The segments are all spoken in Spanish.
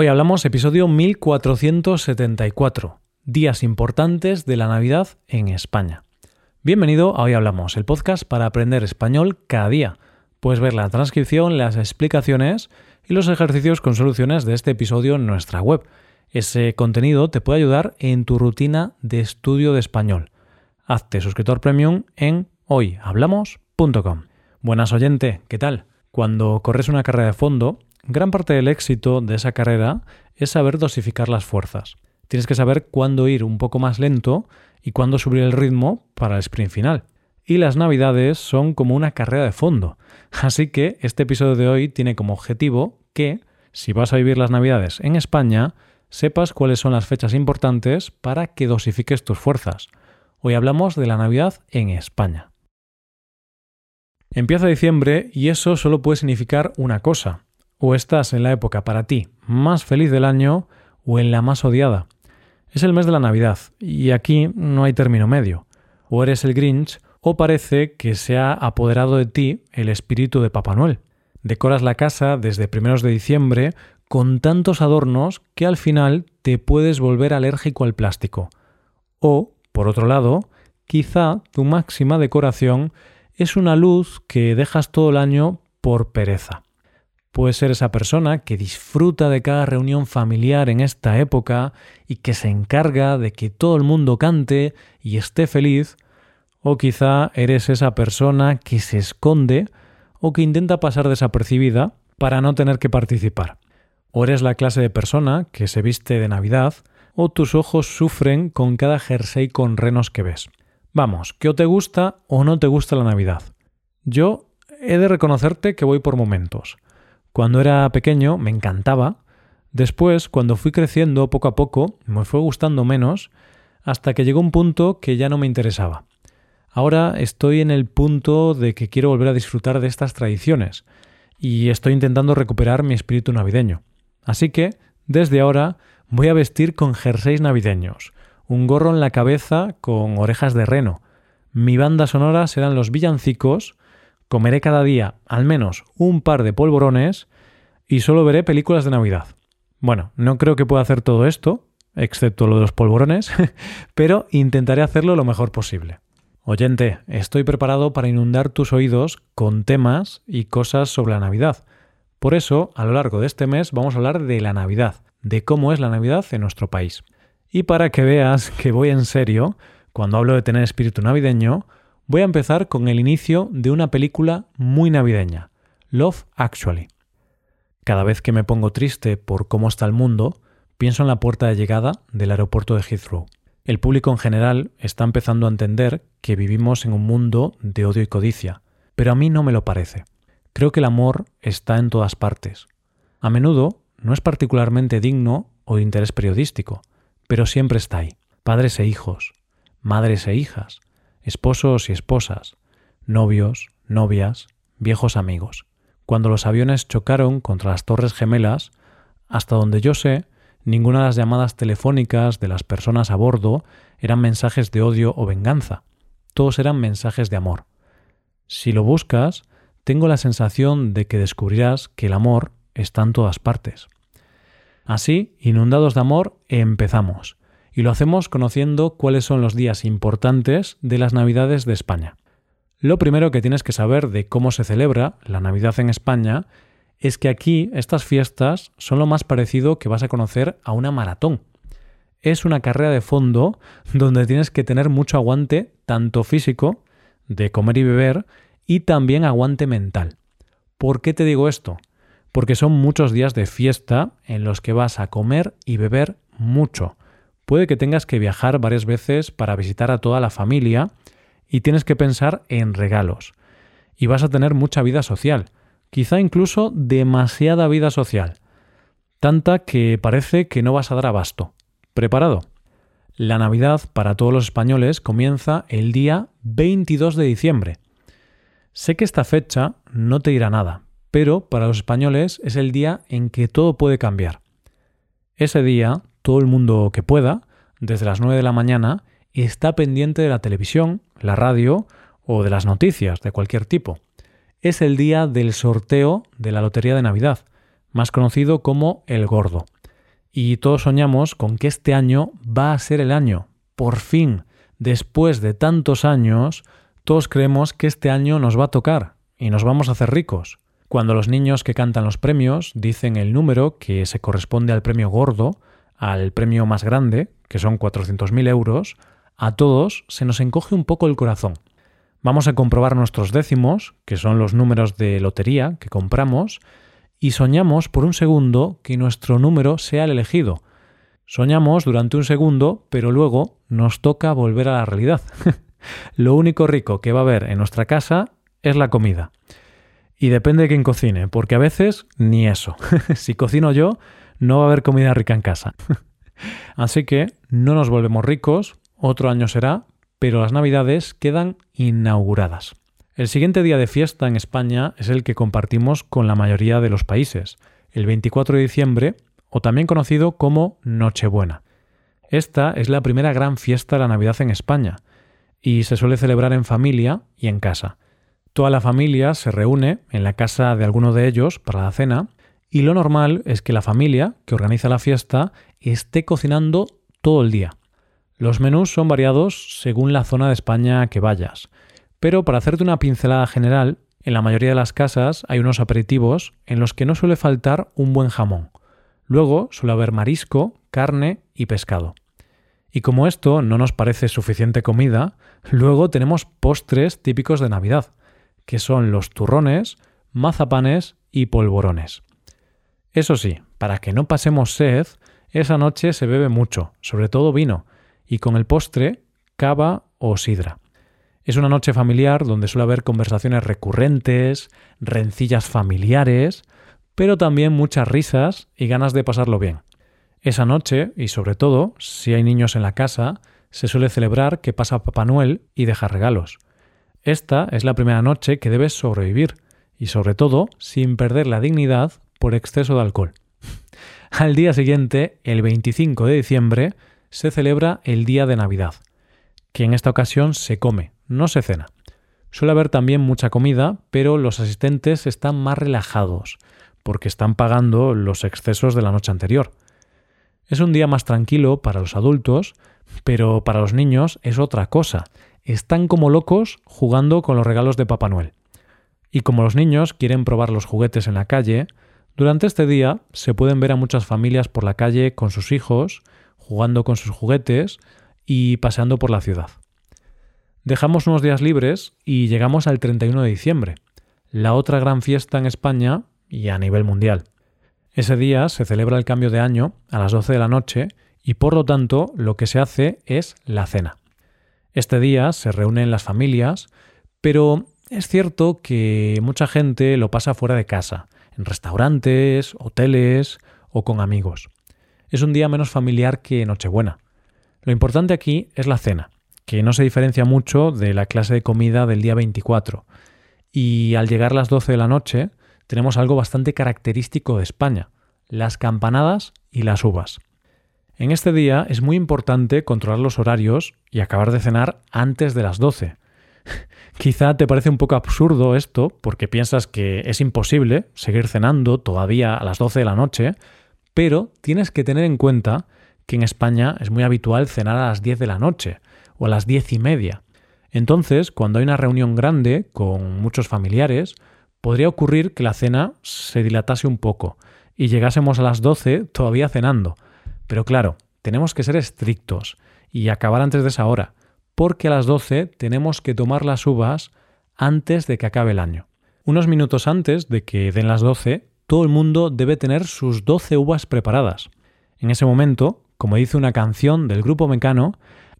Hoy hablamos episodio 1474, días importantes de la Navidad en España. Bienvenido a Hoy Hablamos, el podcast para aprender español cada día. Puedes ver la transcripción, las explicaciones y los ejercicios con soluciones de este episodio en nuestra web. Ese contenido te puede ayudar en tu rutina de estudio de español. Hazte suscriptor premium en hoyhablamos.com. Buenas oyente, ¿qué tal? Cuando corres una carrera de fondo, Gran parte del éxito de esa carrera es saber dosificar las fuerzas. Tienes que saber cuándo ir un poco más lento y cuándo subir el ritmo para el sprint final. Y las navidades son como una carrera de fondo. Así que este episodio de hoy tiene como objetivo que, si vas a vivir las navidades en España, sepas cuáles son las fechas importantes para que dosifiques tus fuerzas. Hoy hablamos de la Navidad en España. Empieza diciembre y eso solo puede significar una cosa, o estás en la época para ti más feliz del año o en la más odiada. Es el mes de la Navidad y aquí no hay término medio. O eres el Grinch o parece que se ha apoderado de ti el espíritu de Papá Noel. Decoras la casa desde primeros de diciembre con tantos adornos que al final te puedes volver alérgico al plástico. O, por otro lado, quizá tu máxima decoración es una luz que dejas todo el año por pereza. Puede ser esa persona que disfruta de cada reunión familiar en esta época y que se encarga de que todo el mundo cante y esté feliz, o quizá eres esa persona que se esconde o que intenta pasar desapercibida para no tener que participar. O eres la clase de persona que se viste de Navidad, o tus ojos sufren con cada jersey con renos que ves. Vamos, que o te gusta o no te gusta la Navidad. Yo he de reconocerte que voy por momentos. Cuando era pequeño me encantaba. Después, cuando fui creciendo poco a poco, me fue gustando menos, hasta que llegó un punto que ya no me interesaba. Ahora estoy en el punto de que quiero volver a disfrutar de estas tradiciones, y estoy intentando recuperar mi espíritu navideño. Así que, desde ahora, voy a vestir con jerseys navideños, un gorro en la cabeza con orejas de reno. Mi banda sonora serán los villancicos, comeré cada día al menos un par de polvorones y solo veré películas de Navidad. Bueno, no creo que pueda hacer todo esto, excepto lo de los polvorones, pero intentaré hacerlo lo mejor posible. Oyente, estoy preparado para inundar tus oídos con temas y cosas sobre la Navidad. Por eso, a lo largo de este mes vamos a hablar de la Navidad, de cómo es la Navidad en nuestro país. Y para que veas que voy en serio, cuando hablo de tener espíritu navideño, Voy a empezar con el inicio de una película muy navideña, Love Actually. Cada vez que me pongo triste por cómo está el mundo, pienso en la puerta de llegada del aeropuerto de Heathrow. El público en general está empezando a entender que vivimos en un mundo de odio y codicia, pero a mí no me lo parece. Creo que el amor está en todas partes. A menudo no es particularmente digno o de interés periodístico, pero siempre está ahí. Padres e hijos, madres e hijas, esposos y esposas, novios, novias, viejos amigos. Cuando los aviones chocaron contra las Torres Gemelas, hasta donde yo sé, ninguna de las llamadas telefónicas de las personas a bordo eran mensajes de odio o venganza, todos eran mensajes de amor. Si lo buscas, tengo la sensación de que descubrirás que el amor está en todas partes. Así, inundados de amor, empezamos y lo hacemos conociendo cuáles son los días importantes de las Navidades de España. Lo primero que tienes que saber de cómo se celebra la Navidad en España es que aquí estas fiestas son lo más parecido que vas a conocer a una maratón. Es una carrera de fondo donde tienes que tener mucho aguante, tanto físico, de comer y beber, y también aguante mental. ¿Por qué te digo esto? Porque son muchos días de fiesta en los que vas a comer y beber mucho puede que tengas que viajar varias veces para visitar a toda la familia y tienes que pensar en regalos. Y vas a tener mucha vida social, quizá incluso demasiada vida social, tanta que parece que no vas a dar abasto. ¿Preparado? La Navidad para todos los españoles comienza el día 22 de diciembre. Sé que esta fecha no te dirá nada, pero para los españoles es el día en que todo puede cambiar. Ese día todo el mundo que pueda, desde las 9 de la mañana, está pendiente de la televisión, la radio o de las noticias de cualquier tipo. Es el día del sorteo de la Lotería de Navidad, más conocido como el Gordo. Y todos soñamos con que este año va a ser el año. Por fin, después de tantos años, todos creemos que este año nos va a tocar y nos vamos a hacer ricos. Cuando los niños que cantan los premios dicen el número que se corresponde al premio gordo, al premio más grande, que son 400.000 euros, a todos se nos encoge un poco el corazón. Vamos a comprobar nuestros décimos, que son los números de lotería que compramos, y soñamos por un segundo que nuestro número sea el elegido. Soñamos durante un segundo, pero luego nos toca volver a la realidad. Lo único rico que va a haber en nuestra casa es la comida. Y depende de quién cocine, porque a veces ni eso. si cocino yo, no va a haber comida rica en casa. Así que no nos volvemos ricos, otro año será, pero las navidades quedan inauguradas. El siguiente día de fiesta en España es el que compartimos con la mayoría de los países, el 24 de diciembre, o también conocido como Nochebuena. Esta es la primera gran fiesta de la Navidad en España, y se suele celebrar en familia y en casa. Toda la familia se reúne en la casa de alguno de ellos para la cena, y lo normal es que la familia que organiza la fiesta esté cocinando todo el día. Los menús son variados según la zona de España que vayas, pero para hacerte una pincelada general, en la mayoría de las casas hay unos aperitivos en los que no suele faltar un buen jamón. Luego suele haber marisco, carne y pescado. Y como esto no nos parece suficiente comida, luego tenemos postres típicos de Navidad, que son los turrones, mazapanes y polvorones. Eso sí, para que no pasemos sed, esa noche se bebe mucho, sobre todo vino, y con el postre, cava o sidra. Es una noche familiar donde suele haber conversaciones recurrentes, rencillas familiares, pero también muchas risas y ganas de pasarlo bien. Esa noche, y sobre todo, si hay niños en la casa, se suele celebrar que pasa Papá Noel y deja regalos. Esta es la primera noche que debes sobrevivir, y sobre todo sin perder la dignidad por exceso de alcohol. Al día siguiente, el 25 de diciembre, se celebra el día de Navidad, que en esta ocasión se come, no se cena. Suele haber también mucha comida, pero los asistentes están más relajados, porque están pagando los excesos de la noche anterior. Es un día más tranquilo para los adultos, pero para los niños es otra cosa. Están como locos jugando con los regalos de Papá Noel. Y como los niños quieren probar los juguetes en la calle, durante este día se pueden ver a muchas familias por la calle con sus hijos, jugando con sus juguetes y paseando por la ciudad. Dejamos unos días libres y llegamos al 31 de diciembre, la otra gran fiesta en España y a nivel mundial. Ese día se celebra el cambio de año a las 12 de la noche y por lo tanto lo que se hace es la cena. Este día se reúnen las familias, pero es cierto que mucha gente lo pasa fuera de casa, restaurantes, hoteles o con amigos es un día menos familiar que Nochebuena. Lo importante aquí es la cena, que no se diferencia mucho de la clase de comida del día 24. Y al llegar las 12 de la noche, tenemos algo bastante característico de España, las campanadas y las uvas. En este día es muy importante controlar los horarios y acabar de cenar antes de las 12. Quizá te parece un poco absurdo esto porque piensas que es imposible seguir cenando todavía a las 12 de la noche pero tienes que tener en cuenta que en España es muy habitual cenar a las 10 de la noche o a las 10 y media. Entonces, cuando hay una reunión grande con muchos familiares, podría ocurrir que la cena se dilatase un poco y llegásemos a las 12 todavía cenando. Pero claro, tenemos que ser estrictos y acabar antes de esa hora, porque a las 12 tenemos que tomar las uvas antes de que acabe el año. Unos minutos antes de que den las 12, todo el mundo debe tener sus 12 uvas preparadas. En ese momento, como dice una canción del grupo Mecano,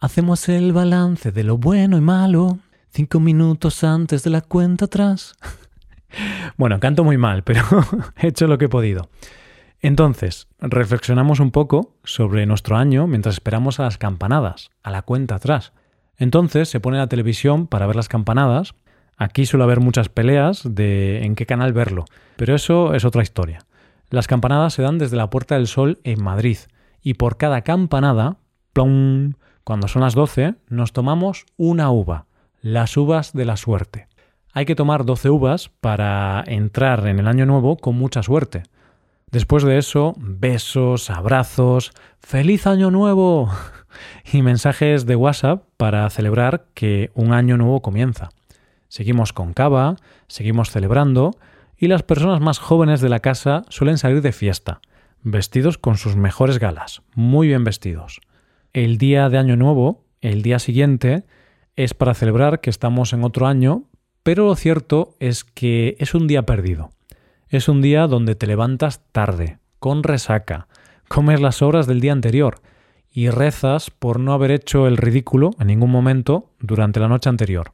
hacemos el balance de lo bueno y malo cinco minutos antes de la cuenta atrás. bueno, canto muy mal, pero he hecho lo que he podido. Entonces, reflexionamos un poco sobre nuestro año mientras esperamos a las campanadas, a la cuenta atrás. Entonces se pone la televisión para ver las campanadas Aquí suele haber muchas peleas de en qué canal verlo, pero eso es otra historia. Las campanadas se dan desde la Puerta del Sol en Madrid y por cada campanada, plom, cuando son las 12, nos tomamos una uva, las uvas de la suerte. Hay que tomar 12 uvas para entrar en el año nuevo con mucha suerte. Después de eso, besos, abrazos, feliz año nuevo y mensajes de WhatsApp para celebrar que un año nuevo comienza. Seguimos con cava, seguimos celebrando y las personas más jóvenes de la casa suelen salir de fiesta, vestidos con sus mejores galas, muy bien vestidos. El día de Año Nuevo, el día siguiente, es para celebrar que estamos en otro año, pero lo cierto es que es un día perdido. Es un día donde te levantas tarde, con resaca, comes las horas del día anterior y rezas por no haber hecho el ridículo en ningún momento durante la noche anterior.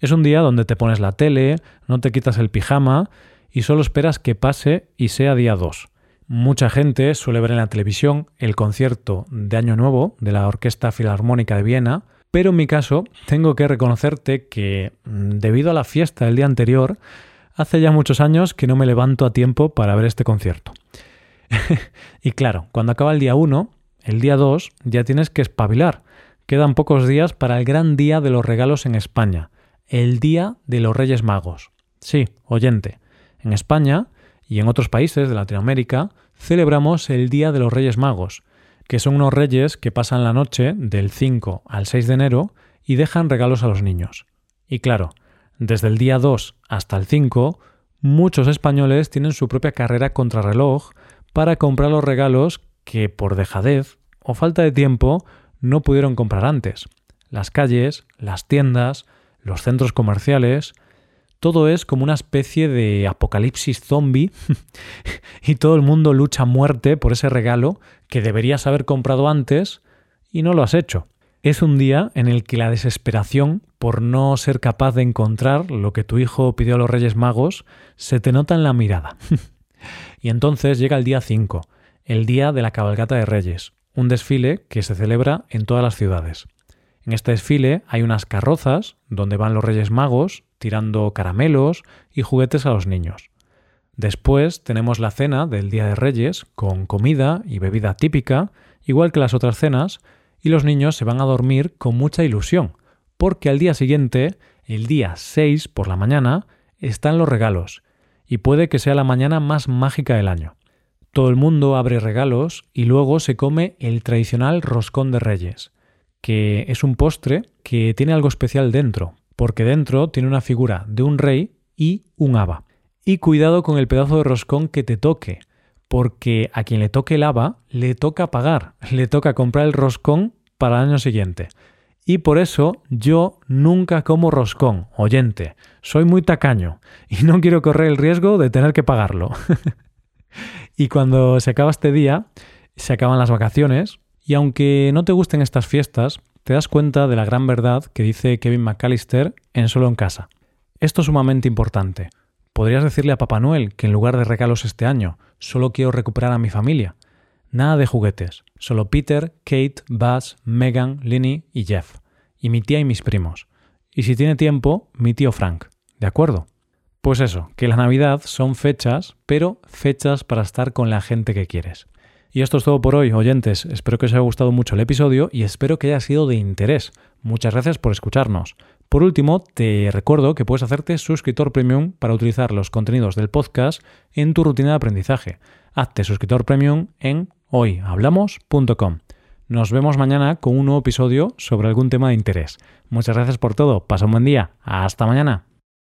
Es un día donde te pones la tele, no te quitas el pijama y solo esperas que pase y sea día 2. Mucha gente suele ver en la televisión el concierto de Año Nuevo de la Orquesta Filarmónica de Viena, pero en mi caso tengo que reconocerte que mm, debido a la fiesta del día anterior, hace ya muchos años que no me levanto a tiempo para ver este concierto. y claro, cuando acaba el día 1, el día 2 ya tienes que espabilar. Quedan pocos días para el gran día de los regalos en España, el Día de los Reyes Magos. Sí, oyente, en España y en otros países de Latinoamérica celebramos el Día de los Reyes Magos, que son unos reyes que pasan la noche del 5 al 6 de enero y dejan regalos a los niños. Y claro, desde el día 2 hasta el 5, muchos españoles tienen su propia carrera contrarreloj para comprar los regalos que por dejadez o falta de tiempo no pudieron comprar antes. Las calles, las tiendas, los centros comerciales, todo es como una especie de apocalipsis zombie y todo el mundo lucha a muerte por ese regalo que deberías haber comprado antes y no lo has hecho. Es un día en el que la desesperación por no ser capaz de encontrar lo que tu hijo pidió a los Reyes Magos se te nota en la mirada. y entonces llega el día 5, el día de la cabalgata de Reyes, un desfile que se celebra en todas las ciudades. En este desfile hay unas carrozas donde van los Reyes Magos tirando caramelos y juguetes a los niños. Después tenemos la cena del Día de Reyes con comida y bebida típica, igual que las otras cenas, y los niños se van a dormir con mucha ilusión, porque al día siguiente, el día 6 por la mañana, están los regalos, y puede que sea la mañana más mágica del año. Todo el mundo abre regalos y luego se come el tradicional roscón de reyes, que es un postre que tiene algo especial dentro, porque dentro tiene una figura de un rey y un haba. Y cuidado con el pedazo de roscón que te toque, porque a quien le toque el haba le toca pagar, le toca comprar el roscón para el año siguiente. Y por eso yo nunca como roscón, oyente. Soy muy tacaño y no quiero correr el riesgo de tener que pagarlo. y cuando se acaba este día, se acaban las vacaciones, y aunque no te gusten estas fiestas, te das cuenta de la gran verdad que dice Kevin McAllister en Solo en Casa. Esto es sumamente importante. Podrías decirle a Papá Noel que en lugar de regalos este año, solo quiero recuperar a mi familia. Nada de juguetes, solo Peter, Kate, Buzz, Megan, Linny y Jeff. Y mi tía y mis primos. Y si tiene tiempo, mi tío Frank. ¿De acuerdo? Pues eso, que la Navidad son fechas, pero fechas para estar con la gente que quieres. Y esto es todo por hoy, oyentes. Espero que os haya gustado mucho el episodio y espero que haya sido de interés. Muchas gracias por escucharnos. Por último, te recuerdo que puedes hacerte suscriptor premium para utilizar los contenidos del podcast en tu rutina de aprendizaje. Hazte suscriptor premium en hoyhablamos.com. Nos vemos mañana con un nuevo episodio sobre algún tema de interés. Muchas gracias por todo. Pasa un buen día. Hasta mañana.